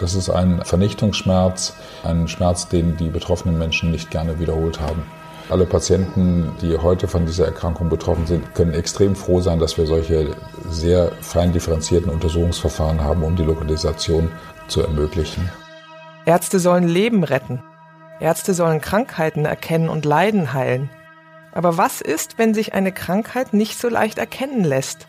Das ist ein Vernichtungsschmerz, ein Schmerz, den die betroffenen Menschen nicht gerne wiederholt haben. Alle Patienten, die heute von dieser Erkrankung betroffen sind, können extrem froh sein, dass wir solche sehr fein differenzierten Untersuchungsverfahren haben, um die Lokalisation zu ermöglichen. Ärzte sollen Leben retten. Ärzte sollen Krankheiten erkennen und Leiden heilen. Aber was ist, wenn sich eine Krankheit nicht so leicht erkennen lässt?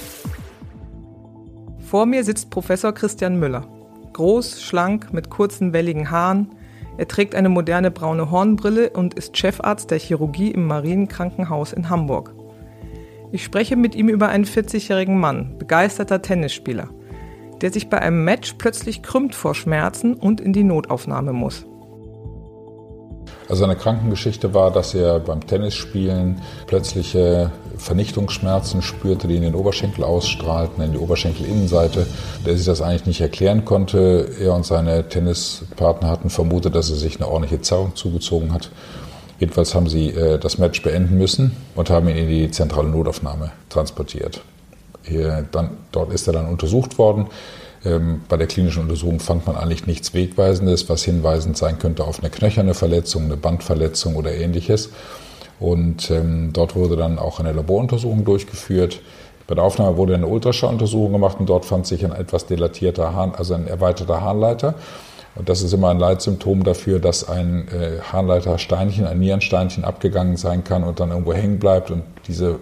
Vor mir sitzt Professor Christian Müller. Groß, schlank, mit kurzen, welligen Haaren. Er trägt eine moderne braune Hornbrille und ist Chefarzt der Chirurgie im Marienkrankenhaus in Hamburg. Ich spreche mit ihm über einen 40-jährigen Mann, begeisterter Tennisspieler, der sich bei einem Match plötzlich krümmt vor Schmerzen und in die Notaufnahme muss. Also eine Krankengeschichte war, dass er beim Tennisspielen plötzliche Vernichtungsschmerzen spürte, die in den Oberschenkel ausstrahlten, in die Oberschenkelinnenseite, der sich das eigentlich nicht erklären konnte. Er und seine Tennispartner hatten vermutet, dass er sich eine ordentliche Zerrung zugezogen hat. Jedenfalls haben sie äh, das Match beenden müssen und haben ihn in die zentrale Notaufnahme transportiert. Hier, dann, dort ist er dann untersucht worden. Ähm, bei der klinischen Untersuchung fand man eigentlich nichts Wegweisendes, was hinweisend sein könnte auf eine knöcherne Verletzung, eine Bandverletzung oder ähnliches. Und ähm, dort wurde dann auch eine Laboruntersuchung durchgeführt. Bei der Aufnahme wurde eine Ultraschalluntersuchung gemacht und dort fand sich ein etwas dilatierter Hahn, also ein erweiterter Harnleiter. Und das ist immer ein Leitsymptom dafür, dass ein äh, Harnleitersteinchen, ein Nierensteinchen abgegangen sein kann und dann irgendwo hängen bleibt und diese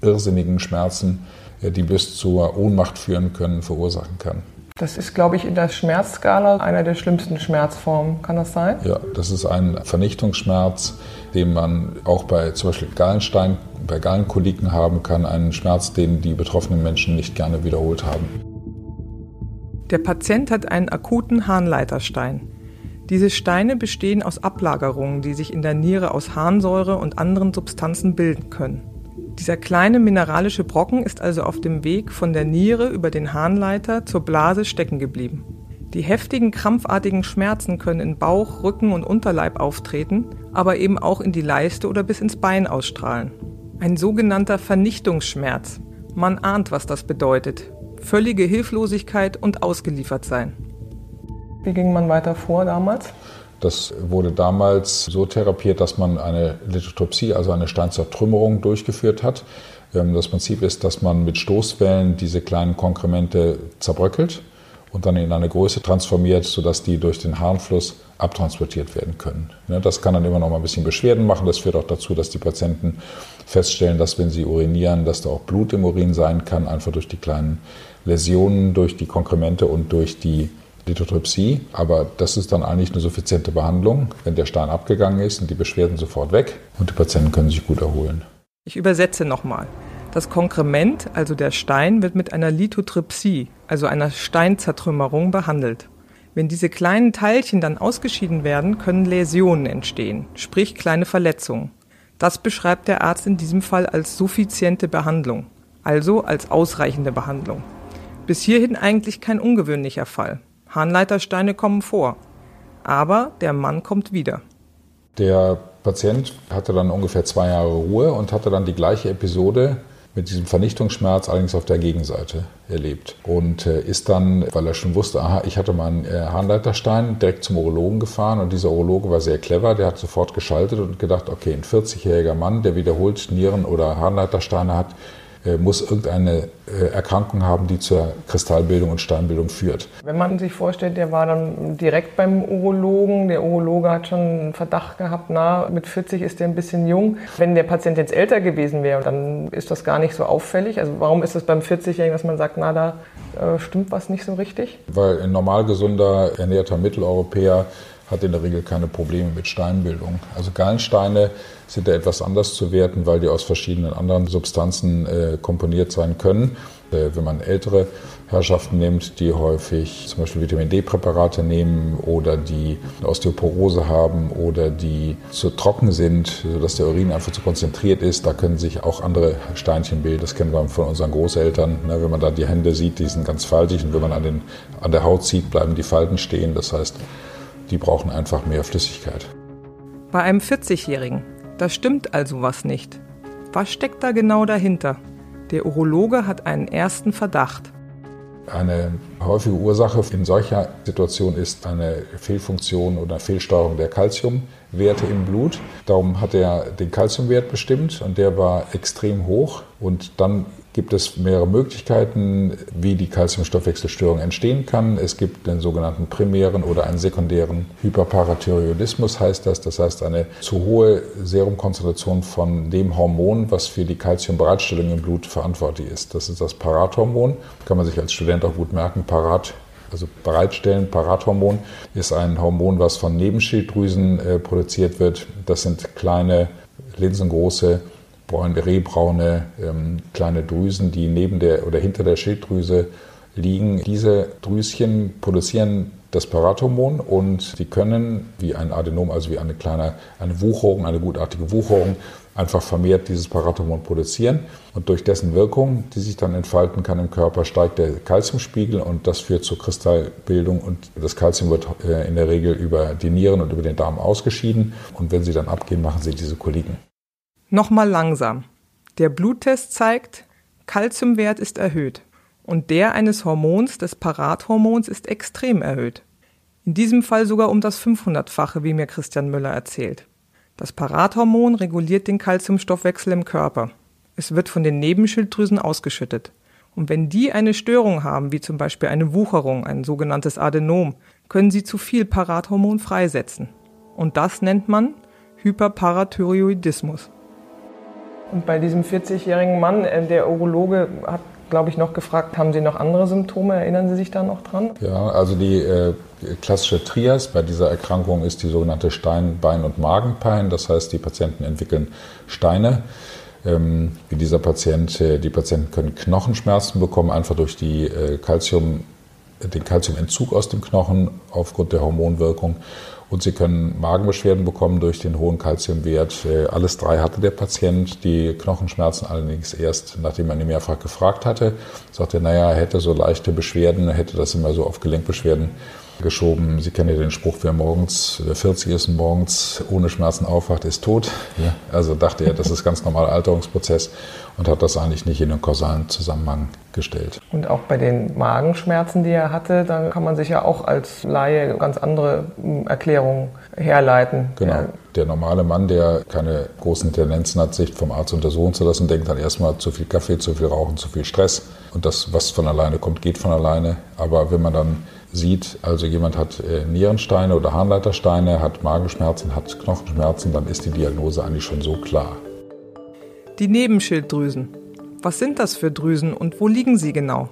irrsinnigen Schmerzen die bis zur Ohnmacht führen können, verursachen kann. Das ist, glaube ich, in der Schmerzskala einer der schlimmsten Schmerzformen. Kann das sein? Ja, das ist ein Vernichtungsschmerz, den man auch bei zum Beispiel Gallenstein, bei Gallenkoliken haben kann. Einen Schmerz, den die betroffenen Menschen nicht gerne wiederholt haben. Der Patient hat einen akuten Harnleiterstein. Diese Steine bestehen aus Ablagerungen, die sich in der Niere aus Harnsäure und anderen Substanzen bilden können. Dieser kleine mineralische Brocken ist also auf dem Weg von der Niere über den Harnleiter zur Blase stecken geblieben. Die heftigen krampfartigen Schmerzen können in Bauch, Rücken und Unterleib auftreten, aber eben auch in die Leiste oder bis ins Bein ausstrahlen. Ein sogenannter Vernichtungsschmerz. Man ahnt, was das bedeutet. Völlige Hilflosigkeit und ausgeliefert sein. Wie ging man weiter vor damals? Das wurde damals so therapiert, dass man eine Lithotropsie, also eine Steinzertrümmerung, durchgeführt hat. Ähm, das Prinzip ist, dass man mit Stoßwellen diese kleinen Konkremente zerbröckelt und dann in eine Größe transformiert, sodass die durch den Harnfluss abtransportiert werden können. Das kann dann immer noch mal ein bisschen Beschwerden machen. Das führt auch dazu, dass die Patienten feststellen, dass wenn sie urinieren, dass da auch Blut im Urin sein kann, einfach durch die kleinen Läsionen, durch die Konkremente und durch die Lithotrypsie, aber das ist dann eigentlich eine suffiziente Behandlung, wenn der Stein abgegangen ist und die Beschwerden sofort weg und die Patienten können sich gut erholen. Ich übersetze nochmal. Das Konkrement, also der Stein, wird mit einer Lithotrypsie, also einer Steinzertrümmerung, behandelt. Wenn diese kleinen Teilchen dann ausgeschieden werden, können Läsionen entstehen, sprich kleine Verletzungen. Das beschreibt der Arzt in diesem Fall als suffiziente Behandlung, also als ausreichende Behandlung. Bis hierhin eigentlich kein ungewöhnlicher Fall. Harnleitersteine kommen vor. Aber der Mann kommt wieder. Der Patient hatte dann ungefähr zwei Jahre Ruhe und hatte dann die gleiche Episode mit diesem Vernichtungsschmerz allerdings auf der Gegenseite erlebt. Und äh, ist dann, weil er schon wusste, aha, ich hatte mal einen äh, Harnleiterstein, direkt zum Urologen gefahren. Und dieser Urologe war sehr clever, der hat sofort geschaltet und gedacht, okay, ein 40-jähriger Mann, der wiederholt Nieren- oder Harnleitersteine hat, muss irgendeine äh, Erkrankung haben, die zur Kristallbildung und Steinbildung führt. Wenn man sich vorstellt, der war dann direkt beim Urologen, der Urologe hat schon einen Verdacht gehabt, na, mit 40 ist der ein bisschen jung. Wenn der Patient jetzt älter gewesen wäre, dann ist das gar nicht so auffällig. Also warum ist es beim 40-Jährigen, dass man sagt, na, da äh, stimmt was nicht so richtig? Weil ein normal gesunder, ernährter Mitteleuropäer hat in der Regel keine Probleme mit Steinbildung. Also Gallensteine sind da etwas anders zu werten, weil die aus verschiedenen anderen Substanzen äh, komponiert sein können. Äh, wenn man ältere Herrschaften nimmt, die häufig zum Beispiel Vitamin D-Präparate nehmen oder die Osteoporose haben oder die zu trocken sind, sodass der Urin einfach zu konzentriert ist, da können sich auch andere Steinchen bilden. Das kennen wir von unseren Großeltern. Ne? Wenn man da die Hände sieht, die sind ganz faltig und wenn man an, den, an der Haut zieht, bleiben die Falten stehen. Das heißt, die brauchen einfach mehr Flüssigkeit. Bei einem 40-Jährigen, da stimmt also was nicht. Was steckt da genau dahinter? Der Urologe hat einen ersten Verdacht. Eine häufige Ursache in solcher Situation ist eine Fehlfunktion oder Fehlsteuerung der Kalziumwerte im Blut. Darum hat er den Kalziumwert bestimmt und der war extrem hoch. Und dann gibt es mehrere Möglichkeiten, wie die Calciumstoffwechselstörung entstehen kann. Es gibt den sogenannten primären oder einen sekundären Hyperparathyreoidismus heißt das. Das heißt eine zu hohe Serumkonzentration von dem Hormon, was für die Calciumbereitstellung im Blut verantwortlich ist. Das ist das Parathormon. Kann man sich als Student auch gut merken. Parat also bereitstellen. Parathormon ist ein Hormon, was von Nebenschilddrüsen äh, produziert wird. Das sind kleine, linsengroße rehbraune ähm, kleine Drüsen, die neben der oder hinter der Schilddrüse liegen. Diese Drüschen produzieren das Parathormon und sie können wie ein Adenom, also wie eine kleine eine Wucherung, eine gutartige Wucherung, einfach vermehrt dieses Parathormon produzieren. Und durch dessen Wirkung, die sich dann entfalten kann im Körper, steigt der Kalziumspiegel und das führt zur Kristallbildung. Und das Kalzium wird äh, in der Regel über die Nieren und über den Darm ausgeschieden. Und wenn sie dann abgehen, machen sie diese Koliken. Nochmal langsam. Der Bluttest zeigt, Kalziumwert ist erhöht und der eines Hormons, des Parathormons, ist extrem erhöht. In diesem Fall sogar um das 500-fache, wie mir Christian Müller erzählt. Das Parathormon reguliert den Kalziumstoffwechsel im Körper. Es wird von den Nebenschilddrüsen ausgeschüttet. Und wenn die eine Störung haben, wie zum Beispiel eine Wucherung, ein sogenanntes Adenom, können sie zu viel Parathormon freisetzen. Und das nennt man Hyperparathyroidismus. Und bei diesem 40-jährigen Mann, äh, der Urologe hat, glaube ich, noch gefragt, haben Sie noch andere Symptome? Erinnern Sie sich da noch dran? Ja, also die äh, klassische Trias bei dieser Erkrankung ist die sogenannte Stein-, Bein- und Magenpein. Das heißt, die Patienten entwickeln Steine. Ähm, wie dieser Patient, äh, die Patienten können Knochenschmerzen bekommen, einfach durch die äh, Calcium, den Kalziumentzug aus dem Knochen aufgrund der Hormonwirkung. Und Sie können Magenbeschwerden bekommen durch den hohen Kalziumwert. Äh, alles drei hatte der Patient. Die Knochenschmerzen allerdings erst, nachdem man ihn mehrfach gefragt hatte. Sagte, naja, er hätte so leichte Beschwerden, er hätte das immer so auf Gelenkbeschwerden geschoben. Sie kennen ja den Spruch, wer morgens, wer 40 ist und morgens ohne Schmerzen aufwacht, ist tot. Ja. Also dachte er, das ist ganz normaler Alterungsprozess und hat das eigentlich nicht in den kausalen Zusammenhang gestellt. Und auch bei den Magenschmerzen, die er hatte, dann kann man sich ja auch als Laie ganz andere hm, Erklärungen herleiten. Genau. Ja. Der normale Mann, der keine großen Tendenzen hat, sich vom Arzt untersuchen zu lassen, denkt dann erstmal zu viel Kaffee, zu viel Rauchen, zu viel Stress. Und das, was von alleine kommt, geht von alleine. Aber wenn man dann sieht, also jemand hat äh, Nierensteine oder Harnleitersteine, hat Magenschmerzen, hat Knochenschmerzen, dann ist die Diagnose eigentlich schon so klar. Die Nebenschilddrüsen. Was sind das für Drüsen und wo liegen sie genau?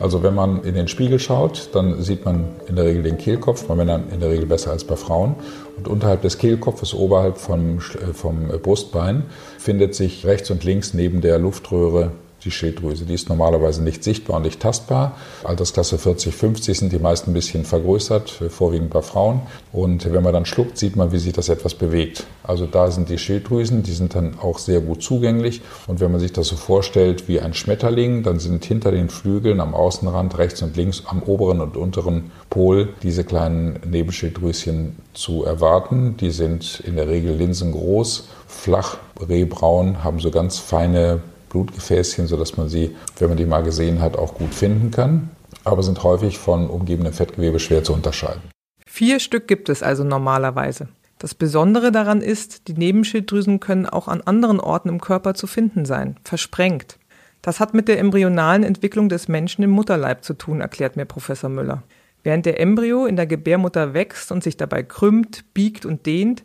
Also wenn man in den Spiegel schaut, dann sieht man in der Regel den Kehlkopf, bei Männern in der Regel besser als bei Frauen. Und unterhalb des Kehlkopfes, oberhalb vom, äh, vom Brustbein, findet sich rechts und links neben der Luftröhre die Schilddrüse. Die ist normalerweise nicht sichtbar und nicht tastbar. Altersklasse 40, 50 sind die meisten ein bisschen vergrößert, vorwiegend bei Frauen. Und wenn man dann schluckt, sieht man, wie sich das etwas bewegt. Also da sind die Schilddrüsen, die sind dann auch sehr gut zugänglich. Und wenn man sich das so vorstellt wie ein Schmetterling, dann sind hinter den Flügeln am Außenrand rechts und links am oberen und unteren Pol diese kleinen Nebenschilddrüschen zu erwarten. Die sind in der Regel linsengroß, flach, rehbraun, haben so ganz feine Blutgefäßchen, sodass man sie, wenn man die mal gesehen hat, auch gut finden kann, aber sind häufig von umgebendem Fettgewebe schwer zu unterscheiden. Vier Stück gibt es also normalerweise. Das Besondere daran ist, die Nebenschilddrüsen können auch an anderen Orten im Körper zu finden sein, versprengt. Das hat mit der embryonalen Entwicklung des Menschen im Mutterleib zu tun, erklärt mir Professor Müller. Während der Embryo in der Gebärmutter wächst und sich dabei krümmt, biegt und dehnt,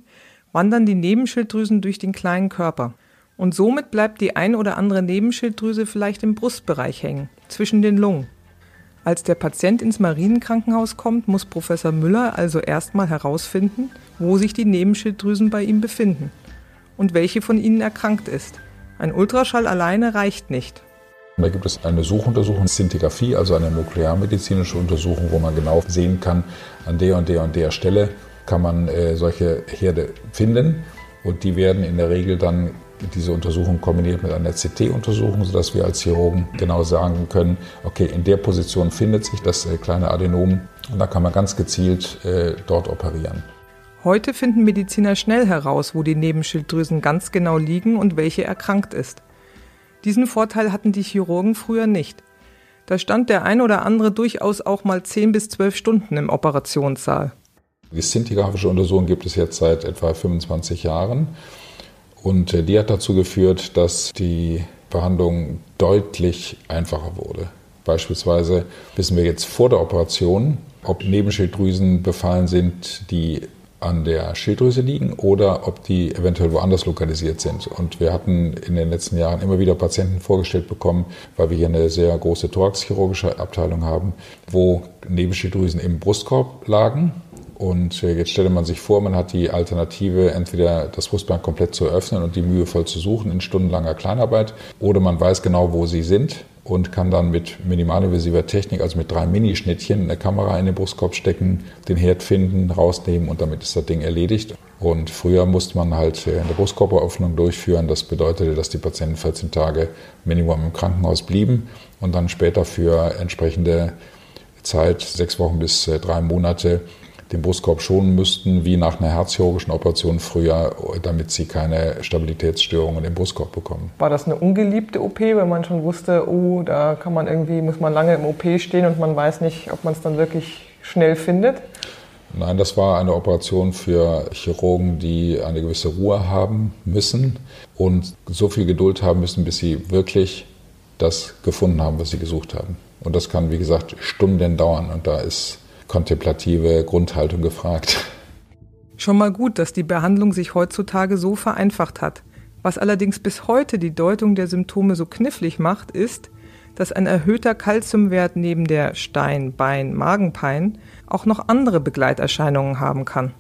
wandern die Nebenschilddrüsen durch den kleinen Körper. Und somit bleibt die ein oder andere Nebenschilddrüse vielleicht im Brustbereich hängen, zwischen den Lungen. Als der Patient ins Marienkrankenhaus kommt, muss Professor Müller also erstmal herausfinden, wo sich die Nebenschilddrüsen bei ihm befinden und welche von ihnen erkrankt ist. Ein Ultraschall alleine reicht nicht. Da gibt es eine Suchuntersuchung, Szintigraphie, also eine nuklearmedizinische Untersuchung, wo man genau sehen kann, an der und der und der Stelle kann man äh, solche Herde finden. Und die werden in der Regel dann diese Untersuchung kombiniert mit einer CT-Untersuchung, sodass wir als Chirurgen genau sagen können, okay, in der Position findet sich das äh, kleine Adenom und da kann man ganz gezielt äh, dort operieren. Heute finden Mediziner schnell heraus, wo die Nebenschilddrüsen ganz genau liegen und welche erkrankt ist. Diesen Vorteil hatten die Chirurgen früher nicht. Da stand der ein oder andere durchaus auch mal 10 bis 12 Stunden im Operationssaal. Die szintigraphische Untersuchung gibt es jetzt seit etwa 25 Jahren. Und äh, die hat dazu geführt, dass die Behandlung deutlich einfacher wurde. Beispielsweise wissen wir jetzt vor der Operation, ob Nebenschilddrüsen befallen sind, die an der Schilddrüse liegen oder ob die eventuell woanders lokalisiert sind. Und wir hatten in den letzten Jahren immer wieder Patienten vorgestellt bekommen, weil wir hier eine sehr große thoraxchirurgische Abteilung haben, wo Nebenschilddrüsen im Brustkorb lagen und äh, jetzt stelle man sich vor, man hat die Alternative, entweder das Brustbein komplett zu öffnen und die mühevoll zu suchen in stundenlanger Kleinarbeit, oder man weiß genau, wo sie sind und kann dann mit minimalinvasiver Technik, also mit drei Minischnittchen, eine Kamera in den Brustkorb stecken, den Herd finden, rausnehmen und damit ist das Ding erledigt. Und früher musste man halt eine Brustkorberöffnung durchführen. Das bedeutete, dass die Patienten 14 Tage Minimum im Krankenhaus blieben und dann später für entsprechende Zeit, sechs Wochen bis äh, drei Monate, den Brustkorb schonen müssten, wie nach einer herzchirurgischen Operation früher, damit sie keine Stabilitätsstörungen im Brustkorb bekommen. War das eine ungeliebte OP, wenn man schon wusste, oh, da kann man irgendwie, muss man lange im OP stehen und man weiß nicht, ob man es dann wirklich schnell findet? Nein, das war eine Operation für Chirurgen, die eine gewisse Ruhe haben müssen und so viel Geduld haben müssen, bis sie wirklich das gefunden haben, was sie gesucht haben. Und das kann, wie gesagt, Stunden dauern. Und da ist kontemplative Grundhaltung gefragt. Schon mal gut, dass die Behandlung sich heutzutage so vereinfacht hat. Was allerdings bis heute die Deutung der Symptome so knifflig macht, ist, dass ein erhöhter Kalziumwert neben der Stein-, Bein-, Magenpein auch noch andere Begleiterscheinungen haben kann.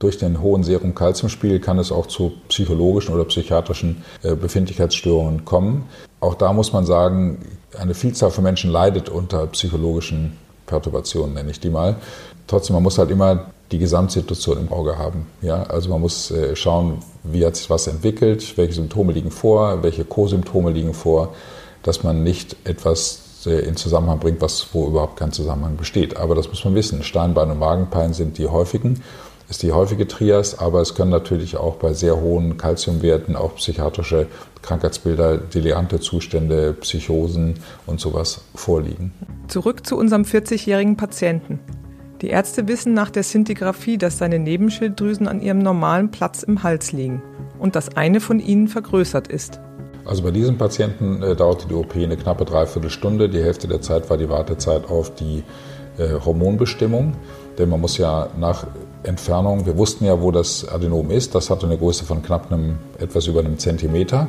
Durch den hohen Serum-Kalziumspiegel kann es auch zu psychologischen oder psychiatrischen äh, Befindlichkeitsstörungen kommen. Auch da muss man sagen, eine Vielzahl von Menschen leidet unter psychologischen Perturbationen, nenne ich die mal. Trotzdem, man muss halt immer die Gesamtsituation im Auge haben. Ja? Also man muss äh, schauen, wie hat sich was entwickelt, welche Symptome liegen vor, welche Co-Symptome liegen vor, dass man nicht etwas äh, in Zusammenhang bringt, was, wo überhaupt kein Zusammenhang besteht. Aber das muss man wissen. Steinbein und Magenpein sind die häufigen ist die häufige Trias, aber es können natürlich auch bei sehr hohen Kalziumwerten auch psychiatrische Krankheitsbilder, delirante Zustände, Psychosen und sowas vorliegen. Zurück zu unserem 40-jährigen Patienten. Die Ärzte wissen nach der Szintigraphie, dass seine Nebenschilddrüsen an ihrem normalen Platz im Hals liegen und dass eine von ihnen vergrößert ist. Also bei diesem Patienten äh, dauerte die OP eine knappe Dreiviertelstunde. Die Hälfte der Zeit war die Wartezeit auf die äh, Hormonbestimmung. Denn man muss ja nach Entfernung, wir wussten ja, wo das Adenom ist. Das hatte eine Größe von knapp einem, etwas über einem Zentimeter.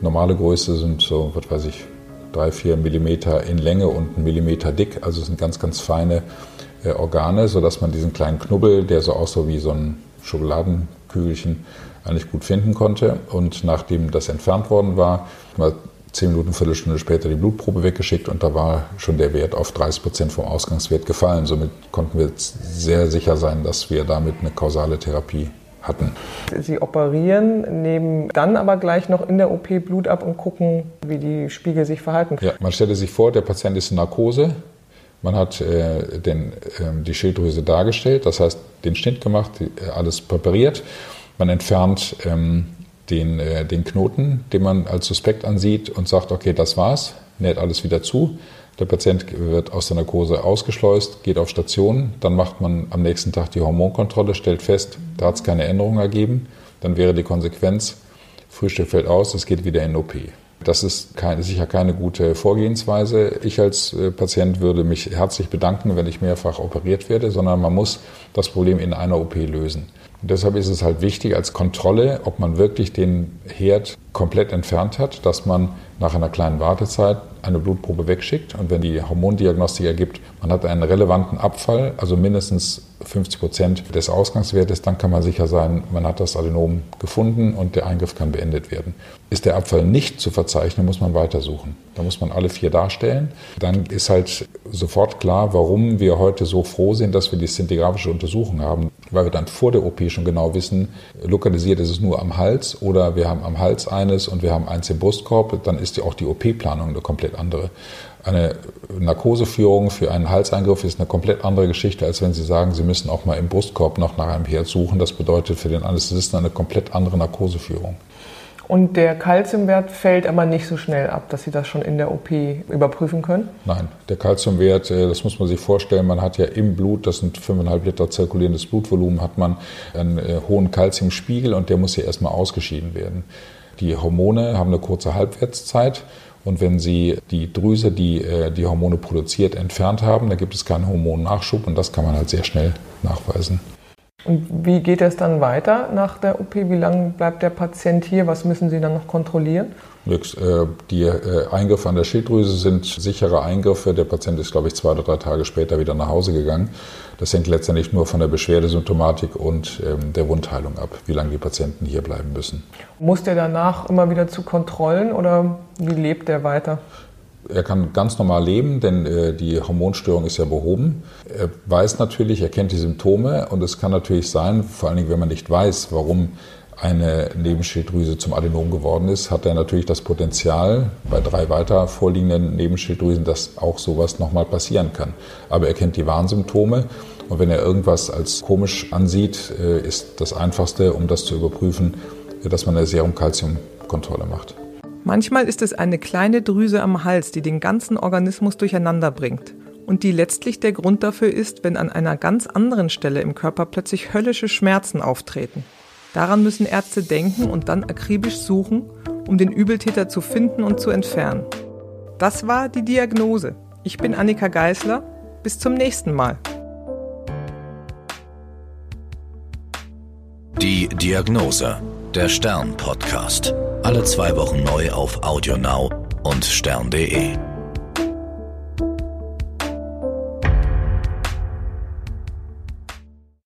Normale Größe sind so, was weiß ich, drei, vier Millimeter in Länge und ein Millimeter dick. Also sind ganz, ganz feine äh, Organe, sodass man diesen kleinen Knubbel, der so aussah wie so ein Schokoladenkügelchen, eigentlich gut finden konnte. Und nachdem das entfernt worden war, war zehn Minuten, Viertelstunde später die Blutprobe weggeschickt und da war schon der Wert auf 30 Prozent vom Ausgangswert gefallen. Somit konnten wir sehr sicher sein, dass wir damit eine kausale Therapie hatten. Sie operieren, nehmen dann aber gleich noch in der OP Blut ab und gucken, wie die Spiegel sich verhalten. Ja, man stellte sich vor, der Patient ist in Narkose. Man hat äh, den, äh, die Schilddrüse dargestellt, das heißt den Schnitt gemacht, die, äh, alles präpariert. Man entfernt ähm, den, äh, den Knoten, den man als suspekt ansieht und sagt, okay, das war's, näht alles wieder zu. Der Patient wird aus der Narkose ausgeschleust, geht auf Station, dann macht man am nächsten Tag die Hormonkontrolle, stellt fest, da hat es keine Änderung ergeben. Dann wäre die Konsequenz, Frühstück fällt aus, es geht wieder in OP. Das ist kein, sicher keine gute Vorgehensweise. Ich als äh, Patient würde mich herzlich bedanken, wenn ich mehrfach operiert werde, sondern man muss das Problem in einer OP lösen. Und deshalb ist es halt wichtig als Kontrolle, ob man wirklich den Herd komplett entfernt hat, dass man nach einer kleinen Wartezeit eine Blutprobe wegschickt und wenn die Hormondiagnostik ergibt, man hat einen relevanten Abfall, also mindestens 50 Prozent des Ausgangswertes, dann kann man sicher sein, man hat das Adenom gefunden und der Eingriff kann beendet werden. Ist der Abfall nicht zu verzeichnen, muss man weitersuchen. Da muss man alle vier darstellen. Dann ist halt sofort klar, warum wir heute so froh sind, dass wir die szintigraphische Untersuchung haben, weil wir dann vor der OP schon genau wissen, lokalisiert ist es nur am Hals oder wir haben am Hals eines und wir haben eins im Brustkorb, dann ist ja auch die OP-Planung eine komplett andere. Eine Narkoseführung für einen Halseingriff ist eine komplett andere Geschichte, als wenn Sie sagen, Sie müssen auch mal im Brustkorb noch nach einem Herd suchen. Das bedeutet für den Anästhesisten eine komplett andere Narkoseführung. Und der Kalziumwert fällt aber nicht so schnell ab, dass Sie das schon in der OP überprüfen können? Nein, der Kalziumwert, äh, das muss man sich vorstellen, man hat ja im Blut, das sind 5,5 Liter zirkulierendes Blutvolumen, hat man einen äh, hohen Kalziumspiegel und der muss ja erstmal ausgeschieden werden. Die Hormone haben eine kurze Halbwertszeit und wenn Sie die Drüse, die äh, die Hormone produziert, entfernt haben, dann gibt es keinen Hormonnachschub und das kann man halt sehr schnell nachweisen. Und wie geht es dann weiter nach der OP? Wie lange bleibt der Patient hier? Was müssen Sie dann noch kontrollieren? Äh, die äh, Eingriffe an der Schilddrüse sind sichere Eingriffe. Der Patient ist, glaube ich, zwei oder drei Tage später wieder nach Hause gegangen. Das hängt letztendlich nur von der Beschwerdesymptomatik und ähm, der Wundheilung ab, wie lange die Patienten hier bleiben müssen. Muss der danach immer wieder zu Kontrollen oder wie lebt der weiter? Er kann ganz normal leben, denn äh, die Hormonstörung ist ja behoben. Er weiß natürlich, er kennt die Symptome und es kann natürlich sein, vor allen Dingen, wenn man nicht weiß, warum eine Nebenschilddrüse zum Adenom geworden ist, hat er natürlich das Potenzial bei drei weiter vorliegenden Nebenschilddrüsen, dass auch sowas nochmal passieren kann. Aber er kennt die Warnsymptome und wenn er irgendwas als komisch ansieht, äh, ist das Einfachste, um das zu überprüfen, dass man eine Serumkalziumkontrolle macht. Manchmal ist es eine kleine Drüse am Hals, die den ganzen Organismus durcheinander bringt und die letztlich der Grund dafür ist, wenn an einer ganz anderen Stelle im Körper plötzlich höllische Schmerzen auftreten. Daran müssen Ärzte denken und dann akribisch suchen, um den Übeltäter zu finden und zu entfernen. Das war die Diagnose. Ich bin Annika Geißler. Bis zum nächsten Mal. Die Diagnose, der Stern-Podcast. Alle zwei Wochen neu auf AudioNow und stern.de.